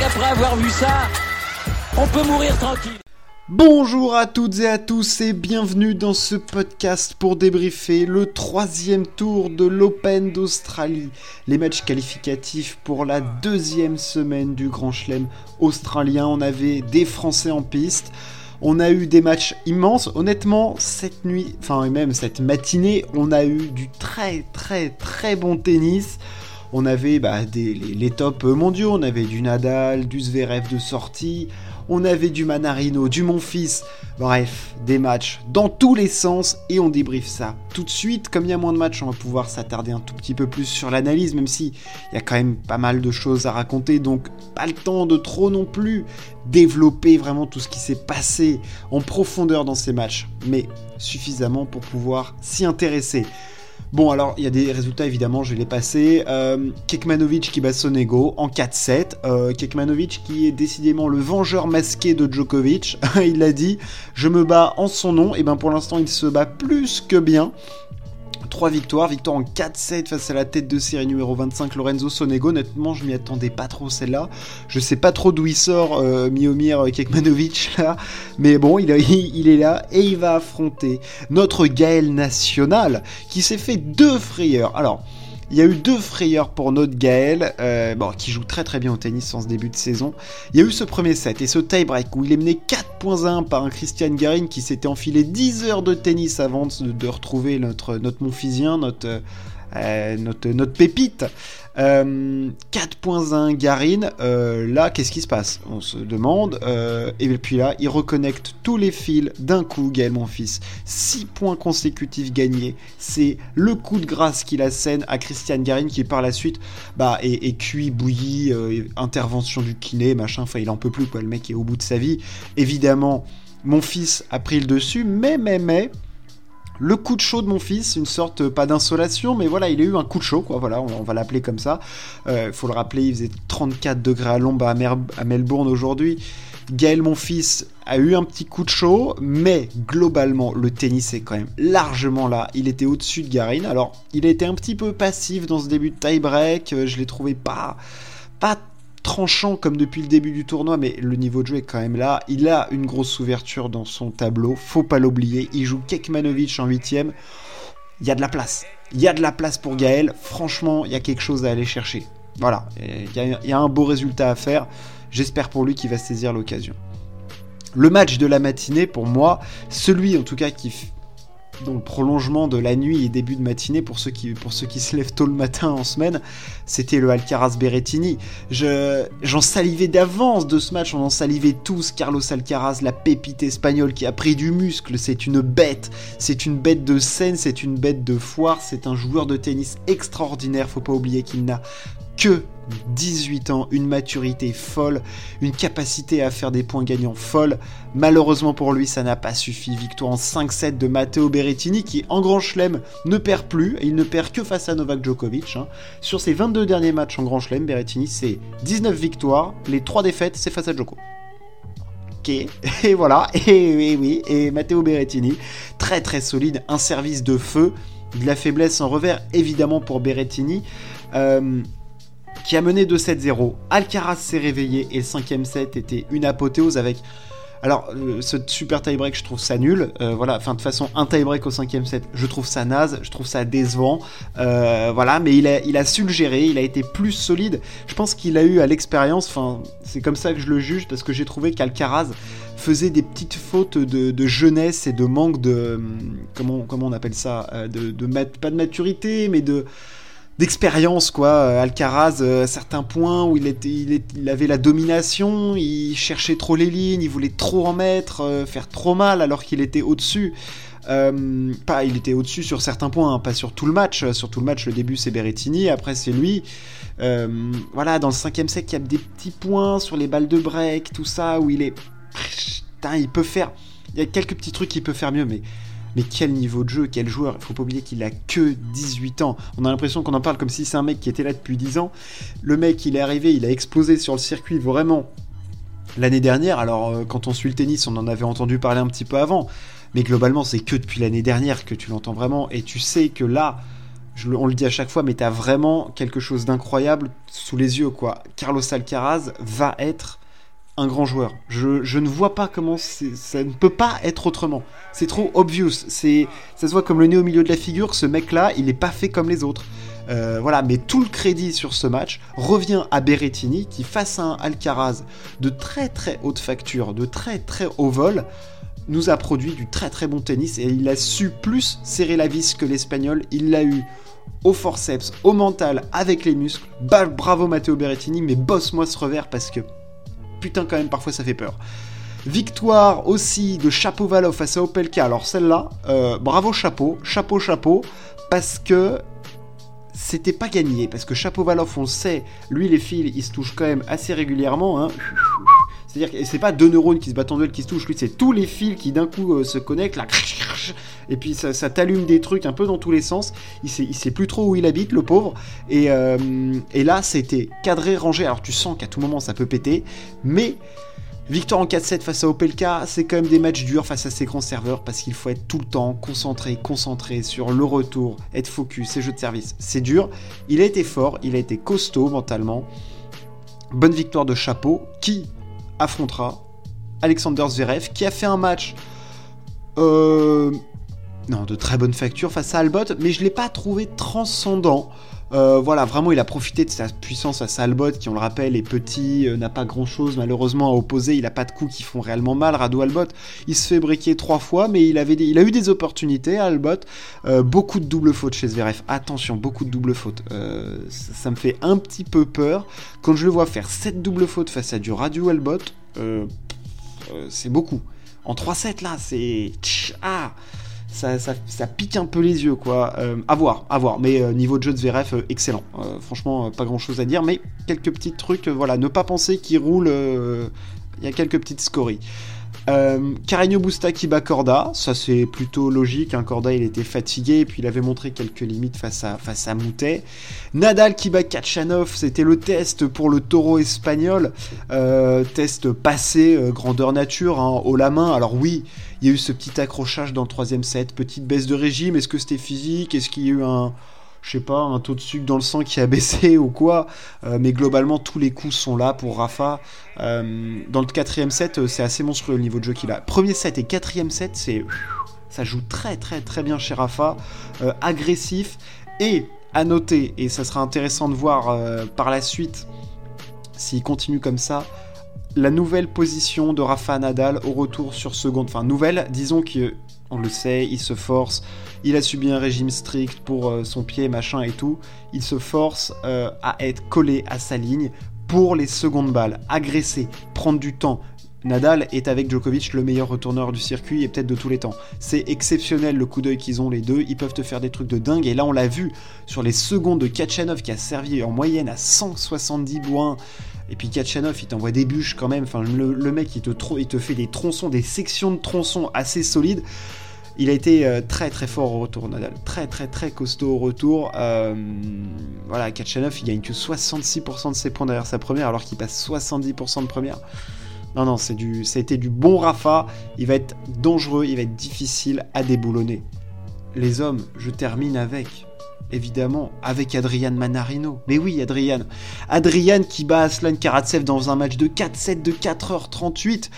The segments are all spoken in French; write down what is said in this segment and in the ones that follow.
avoir vu ça, on peut mourir tranquille. Bonjour à toutes et à tous et bienvenue dans ce podcast pour débriefer le troisième tour de l'Open d'Australie. Les matchs qualificatifs pour la deuxième semaine du Grand Chelem australien. On avait des Français en piste. On a eu des matchs immenses. Honnêtement, cette nuit, enfin même cette matinée, on a eu du très très très bon tennis. On avait bah, les, les tops mondiaux, on avait du Nadal, du Zverev de sortie, on avait du Manarino, du Monfils, bref, des matchs dans tous les sens et on débriefe ça tout de suite. Comme il y a moins de matchs, on va pouvoir s'attarder un tout petit peu plus sur l'analyse, même si il y a quand même pas mal de choses à raconter, donc pas le temps de trop non plus développer vraiment tout ce qui s'est passé en profondeur dans ces matchs, mais suffisamment pour pouvoir s'y intéresser. Bon, alors, il y a des résultats, évidemment, je vais les passer. Euh, Kekmanovic qui bat Sonego en 4-7. Euh, Kekmanovic qui est décidément le vengeur masqué de Djokovic. il l'a dit, je me bats en son nom. Et ben pour l'instant, il se bat plus que bien. 3 victoires, victoire en 4-7 face à la tête de série numéro 25 Lorenzo Sonego. Honnêtement, je m'y attendais pas trop celle-là. Je sais pas trop d'où il sort euh, Miomir Kekmanovic là, mais bon, il, il, il, est là et il va affronter notre Gaël national qui s'est fait deux frayeurs. Alors, il y a eu deux frayeurs pour notre Gaël, euh, bon, qui joue très très bien au tennis en ce début de saison. Il y a eu ce premier set et ce tie-break où il est mené 4 points à 1 par un Christian Garin qui s'était enfilé 10 heures de tennis avant de, retrouver notre, notre Monfisien, notre, euh, notre, notre pépite. Euh, 4.1 Garin, euh, là qu'est-ce qui se passe? On se demande, euh, et puis là il reconnecte tous les fils d'un coup, Gaël mon fils. 6 points consécutifs gagnés, c'est le coup de grâce qu'il assène à Christian Garin qui par la suite bah, est, cuit, bouilli, intervention du kiné, machin, enfin il en peut plus quoi, le mec est au bout de sa vie. Évidemment, mon fils a pris le dessus, mais mais mais le coup de chaud de mon fils, une sorte, pas d'insolation, mais voilà, il a eu un coup de chaud, quoi, voilà, on, va l'appeler comme ça. Il euh, faut le rappeler, il faisait 34 degrés à l'ombre à, Melbourne aujourd'hui. Gaël, mon fils, a eu un petit coup de chaud, mais globalement, le tennis est quand même largement là. Il était au-dessus de Garin. Alors, il a été un petit peu passif dans ce début de tie-break, je l'ai trouvé pas, pas tranchant comme depuis le début du tournoi, mais le niveau de jeu est quand même là. Il a une grosse ouverture dans son tableau, faut pas l'oublier. Il joue Kekmanovic en huitième. Il y a de la place. Il y a de la place pour Gaël. Franchement, il y a quelque chose à aller chercher. Voilà, il y, y a un beau résultat à faire. J'espère pour lui qu'il va saisir l'occasion. Le match de la matinée, pour moi, celui en tout cas qui dans le prolongement de la nuit et début de matinée pour ceux qui, se lèvent tôt le matin en semaine, c'était le Alcaraz Berrettini. Je, j'en salivais d'avance de ce match, on en salivait tous. Carlos Alcaraz, la pépite espagnole qui a pris du muscle, c'est une bête, c'est une bête de scène, c'est une bête de foire, c'est un joueur de tennis extraordinaire. Faut pas oublier qu'il n'a que 18 ans, une maturité folle, une capacité à faire des points gagnants folle. Malheureusement pour lui, ça n'a pas suffi. Victoire en 5-7 de Matteo Berrettini qui, en Grand Chelem, ne perd plus. Il ne perd que face à Novak Djokovic. Hein. Sur ses 22 derniers matchs en Grand Chelem, Berrettini, c'est 19 victoires. Les 3 défaites, c'est face à Djoko. Ok, et voilà, et, et oui, et Matteo Berrettini, très très solide, un service de feu, de la faiblesse en revers, évidemment pour Berrettini. Euh, qui a mené 2-7-0. Alcaraz s'est réveillé et le cinquième set était une apothéose avec. Alors, euh, ce super tie-break, je trouve ça nul. Euh, voilà, enfin, de toute façon, un tie-break au cinquième set, je trouve ça naze, je trouve ça décevant. Euh, voilà, mais il a, il su le gérer, il a été plus solide. Je pense qu'il a eu à l'expérience, enfin, c'est comme ça que je le juge, parce que j'ai trouvé qu'Alcaraz faisait des petites fautes de, jeunesse et de manque de. Comment, comment on appelle ça de, pas de maturité, mais de d'expérience quoi. Alcaraz à certains points où il avait la domination il cherchait trop les lignes il voulait trop en mettre euh, faire trop mal alors qu'il était au-dessus. Euh, pas il était au-dessus sur certains points hein, pas sur tout le match. Sur tout le match le début c'est Berrettini. Après c'est lui. Euh, voilà dans le cinquième set il y a des petits points sur les balles de break tout ça où il est Putain, il peut faire il y a quelques petits trucs qu'il peut faire mieux mais mais quel niveau de jeu, quel joueur. Il faut pas oublier qu'il a que 18 ans. On a l'impression qu'on en parle comme si c'est un mec qui était là depuis 10 ans. Le mec, il est arrivé, il a explosé sur le circuit vraiment l'année dernière. Alors, euh, quand on suit le tennis, on en avait entendu parler un petit peu avant. Mais globalement, c'est que depuis l'année dernière que tu l'entends vraiment. Et tu sais que là, on le dit à chaque fois, mais tu as vraiment quelque chose d'incroyable sous les yeux, quoi. Carlos Alcaraz va être un grand joueur. Je, ne vois pas comment ça ne peut pas être autrement. C'est trop obvious. C'est, ça se voit comme le nez au milieu de la figure. Ce mec-là, il n'est pas fait comme les autres. Euh, voilà, mais tout le crédit sur ce match revient à Berrettini qui, face à un Alcaraz de très très haute facture, de très très haut vol, nous a produit du très très bon tennis et il a su plus serrer la vis que l'Espagnol. Il l'a eu au forceps, au mental, avec les muscles. Bravo Matteo Berrettini, mais bosse-moi ce revers parce que putain quand même parfois ça fait peur. Victoire aussi de Chapeau-Valov face à Opelka. Alors celle-là, euh, bravo chapeau, chapeau chapeau, parce que c'était pas gagné. Parce que Chapeau-Valov, on sait, lui les fils, il se touche quand même assez régulièrement. Hein. C'est-à-dire que c'est pas deux neurones qui se battent en duel qui se touchent, lui c'est tous les fils qui d'un coup euh, se connectent là, et puis ça, t'allume des trucs un peu dans tous les sens. Il sait, il sait plus trop où il habite, le pauvre. Et, euh, et là c'était cadré, rangé. Alors tu sens qu'à tout moment ça peut péter, mais Victoire en 4-7 face à Opelka, c'est quand même des matchs durs face à ces grands serveurs parce qu'il faut être tout le temps concentré, concentré sur le retour, être focus, ses jeux de service. C'est dur. Il a été fort, il a été costaud mentalement. Bonne victoire de Chapeau qui affrontera Alexander Zverev qui a fait un match euh, non, de très bonne facture face à Albot, mais je l'ai pas trouvé transcendant. Euh, voilà, vraiment, il a profité de sa puissance à Salbot, qui, on le rappelle, est petit, euh, n'a pas grand chose malheureusement à opposer. Il n'a pas de coups qui font réellement mal. Rado Albot, il se fait briquer trois fois, mais il, a eu des opportunités Albot. Euh, beaucoup de double fautes chez Zverev. Attention, beaucoup de double fautes. Ça, me fait un petit peu peur. Quand je le vois faire 7 double fautes face à du Radio Albot, c'est beaucoup. En 3-7 là, c'est. Ah ça, pique un peu les yeux, quoi. Euh, à voir, à voir. Mais euh, niveau de jeu de euh, excellent. franchement, pas grand chose à dire, mais quelques petits trucs, voilà. Ne pas penser qu'il roule. Il y a quelques petites scories. Euh, Carreño Busta qui bat Corda, ça c'est plutôt logique. Hein. Corda il était fatigué et puis il avait montré quelques limites face à, face à Moutet. Nadal qui bat Kachanov, c'était le test pour le taureau espagnol. test passé, grandeur nature, hein, haut la main. Alors oui, il y a eu ce petit accrochage dans le troisième set, petite baisse de régime. Est-ce que c'était physique? Est-ce qu'il y a eu un, je sais pas, un taux de sucre dans le sang qui a baissé ou quoi? Euh, Mais globalement, tous les coups sont là pour Rafa. Euh, dans le quatrième set, euh, c'est assez monstrueux le niveau de jeu qu'il a. Premier set et quatrième set, c'est ça joue très très très bien chez Rafa, agressif et à noter, et ça sera intéressant de voir par la suite s'il continue comme ça, la nouvelle position de Rafa Nadal au retour sur seconde. Enfin, nouvelle, disons qu'on le sait, il se force, il a subi un régime strict pour euh, son pied, machin et tout. Il se force euh, à être collé à sa ligne pour les secondes balles, agresser, prendre du temps. Nadal est avec Djokovic le meilleur retourneur du circuit et peut-être de tous les temps. C'est exceptionnel le coup d'œil qu'ils ont les deux, ils peuvent te faire des trucs de dingue et là on l'a vu sur les secondes de Kachanov qui a servi en moyenne à 170 points et puis Kachanov, il t'envoie des bûches quand même. Enfin, le, mec, il te, fait des tronçons, des sections de tronçons assez solides. Il a été euh, très très fort au retour, Nadal. Très très très costaud au retour. Euh, voilà, Kachanov, il gagne que 66% de ses points derrière sa première, alors qu'il passe 70% de première. Non, non, c'est du, ça a été du bon Rafa. Il va être dangereux, il va être difficile à déboulonner. Les hommes, je termine avec évidemment, avec Adrian Manarino. Mais oui, Adrian. Adrian qui bat Aslan Karatsev dans un match de 4-7 de 4h38.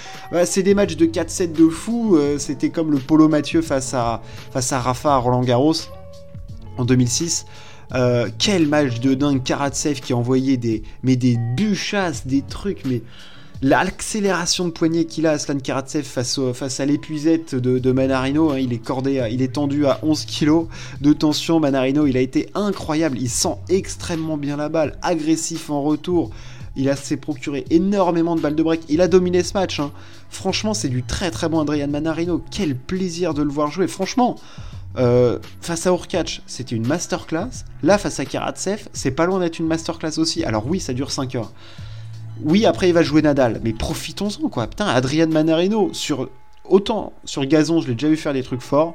c'est des matchs de 4-7 de fou. Euh, c'était comme le Polo Mathieu face à, face à Rafa Roland Garros en 2006. Euh, quel match de dingue Karatsev qui a envoyé des, mais des bûchasses, des trucs, mais l'accélération de poignet qu'il a, Aslan Karatsev, face, face à l'épuisette de, Manarino, hein, il est cordé, il est tendu à 11 kg de tension. Manarino, il a été incroyable, il sent extrêmement bien la balle, agressif en retour. Il a s'est procuré énormément de balles de break. Il a dominé ce match. Hein. Franchement, c'est du très très bon Adrian Manarino. Quel plaisir de le voir jouer. Franchement, euh, face à Urkach, c'était une masterclass. Là, face à Karatsev, c'est pas loin d'être une masterclass aussi. Alors oui, ça dure 5 heures. Oui, après il va jouer Nadal, mais profitons-en quoi. Putain, Adrian Manarino, sur autant sur gazon, je l'ai déjà vu faire des trucs forts.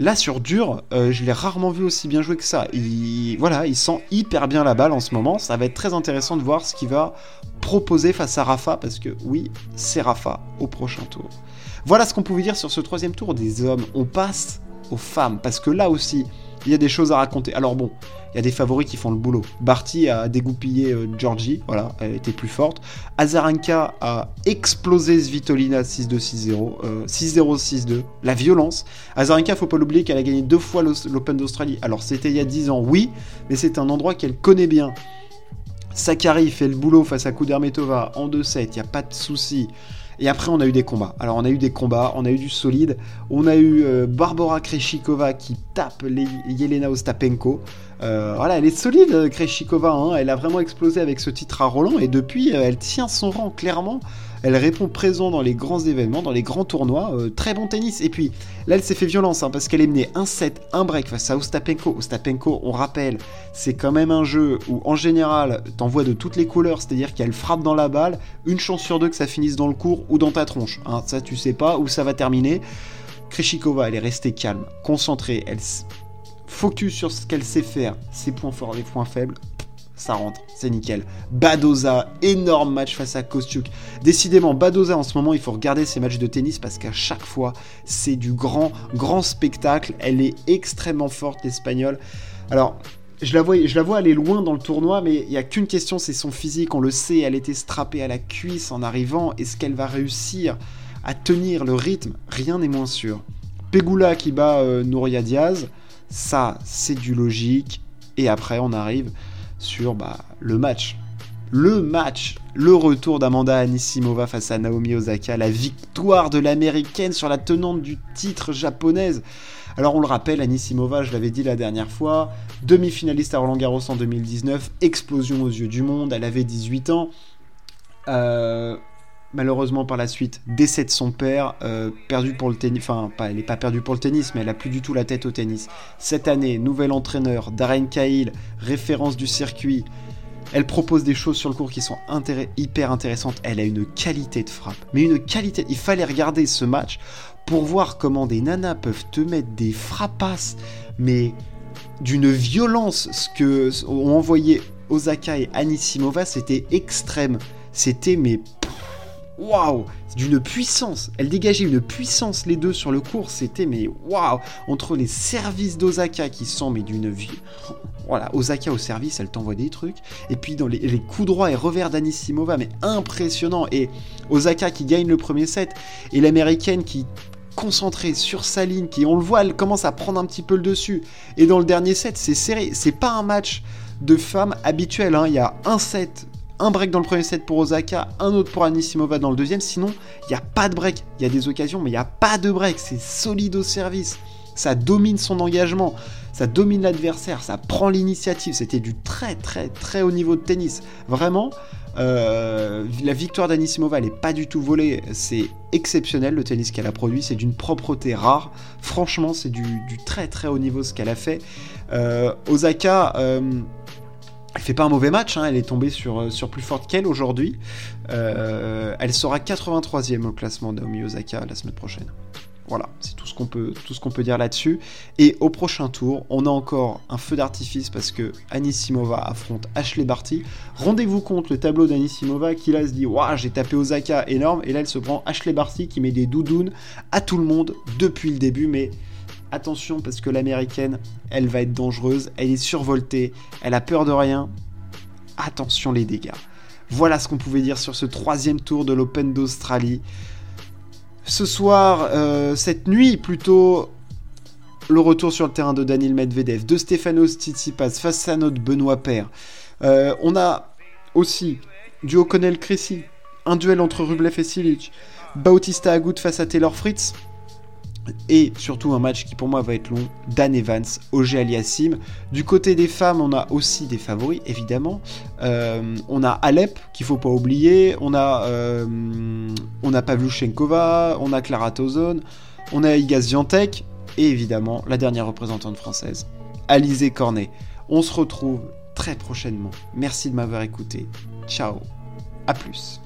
Là, sur dur, euh, je l'ai rarement vu aussi bien jouer que ça. Il, voilà, il sent hyper bien la balle en ce moment. Ça va être très intéressant de voir ce qu'il va proposer face à Rafa, parce que oui, c'est Rafa au prochain tour. Voilà ce qu'on pouvait dire sur ce troisième tour des hommes. On passe aux femmes, parce que là aussi, il y a des choses à raconter. Alors bon, il y a des favoris qui font le boulot. Barty a dégoupillé euh, Georgie, voilà, elle était plus forte. Azarenka a explosé Svitolina 6-2-6-0, 6-0-6-2. La violence. Azarenka, faut pas l'oublier qu'elle a gagné deux fois l'Open d'Australie. Alors c'était il y a 10 ans, oui, mais c'est un endroit qu'elle connaît bien. Sakari fait le boulot face à Kudermetova en 2-7, il n'y a pas de souci. Et après, on a eu des combats. Alors, on a eu des combats, on a eu du solide. On a eu euh, Barbara Kreshikova qui tape Yelena Ostapenko. Euh, voilà, elle est solide, Kreshikova. Hein. Elle a vraiment explosé avec ce titre à Roland. Et depuis, euh, elle tient son rang clairement. Elle répond présent dans les grands événements, dans les grands tournois. Euh, très bon tennis. Et puis là, elle s'est fait violence hein, parce qu'elle est menée 1-7, 1 break face à Ostapenko. Ostapenko, on rappelle, c'est quand même un jeu où en général, t'envoies de toutes les couleurs, c'est-à-dire qu'elle frappe dans la balle, une chance sur deux que ça finisse dans le cours ou dans ta tronche. Hein. ça, tu sais pas où ça va terminer. Kreshikova, elle est restée calme, concentrée, elle focus sur ce qu'elle sait faire, ses points forts, les points faibles ça rentre, c'est nickel. Badoza, énorme match face à Kostiuk. Décidément, Badoza en ce moment, il faut regarder ses matchs de tennis parce qu'à chaque fois, c'est du grand, grand spectacle. Elle est extrêmement forte, l'Espagnole. Alors, je la, vois, je la vois aller loin dans le tournoi, mais il n'y a qu'une question, c'est son physique. On le sait, elle était strappée à la cuisse en arrivant. Est-ce qu'elle va réussir à tenir le rythme? Rien n'est moins sûr. Pegula qui bat euh, Nouria Diaz, ça, c'est du logique. Et après, on arrive sur bah, le match. Le match, le retour d'Amanda Anisimova face à Naomi Osaka, la victoire de l'américaine sur la tenante du titre japonaise. Alors on le rappelle, Anisimova, je l'avais dit la dernière fois, demi-finaliste à Roland Garros en 2019, explosion aux yeux du monde, elle avait 18 ans. Euh, malheureusement par la suite, décès de son père, euh, perdu pour le tennis, enfin elle n'est pas perdue pour le tennis, mais elle a plus du tout la tête au tennis. Cette année, nouvel entraîneur, Darren Cahill, référence du circuit. Elle propose des choses sur le cours qui sont hyper intéressantes. Elle a une qualité de frappe, mais une qualité. Il fallait regarder ce match pour voir comment des nanas peuvent te mettre des frappasses, mais d'une violence. Ce que ont envoyé Osaka et Anisimova, c'était extrême. C'était mais waouh, d'une puissance. Elle dégageait une puissance les deux sur le cours, c'était mais waouh, entre les services d'Osaka qui sont mais d'une vie. Voilà, Osaka au service, elle t'envoie des trucs. Et puis dans les, coups droits et revers d'Anisimova, mais impressionnant. Et Osaka qui gagne le premier set. Et l'américaine qui concentrée sur sa ligne, qui on le voit, elle commence à prendre un petit peu le dessus. Et dans le dernier set, c'est serré. C'est pas un match de femmes habituel. Hein. Il y a un set un break dans le premier set pour Osaka, un autre pour Anisimova dans le deuxième. Sinon, il n'y a pas de break. Il y a des occasions, mais il n'y a pas de break. C'est solide au service. Ça domine son engagement. Ça domine l'adversaire. Ça prend l'initiative. C'était du très, très, très haut niveau de tennis. Vraiment. Euh, la victoire d'Anisimova, elle n'est pas du tout volée. C'est exceptionnel le tennis qu'elle a produit. C'est d'une propreté rare. Franchement, c'est du, très très haut niveau ce qu'elle a fait. Euh, Osaka. Euh, elle fait pas un mauvais match, hein, elle est tombée sur, euh, sur plus forte qu'elle aujourd'hui. Euh, elle sera 83e au classement Naomi Osaka la semaine prochaine. Voilà, c'est tout ce qu'on peut, tout ce qu'on peut dire là-dessus. Et au prochain tour, on a encore un feu d'artifice parce que Anisimova affronte Ashley Barty. Rendez-vous compte le tableau d'Anisimova qui là se dit Waouh, j'ai tapé Osaka énorme. Et là, elle se prend Ashley Barty qui met des doudounes à tout le monde depuis le début. Mais attention parce que l'américaine, elle va être dangereuse, elle est survoltée, elle a peur de rien. Attention les dégâts. Voilà ce qu'on pouvait dire sur ce troisième tour de l'Open d'Australie. Ce soir, euh, cette nuit plutôt, le retour sur le terrain de Daniel Medvedev, de Stefanos Tsitsipas face à notre Benoît Père. Euh, on a aussi du O'Connell Cressy, un duel entre Rublev et Silic, Bautista Agut face à Taylor Fritz, et surtout un match qui pour moi va être long, Dan Evans, Auger Aliassim. Du côté des femmes, on a aussi des favoris, évidemment. Euh, on a Alep, qu'il faut pas oublier. On a, euh, on a Pavluchenkova, on a Clara Tozon, on a Igaz Ziantek, et évidemment la dernière représentante française, Alizé Cornet. On se retrouve très prochainement. Merci de m'avoir écouté. Ciao. À plus.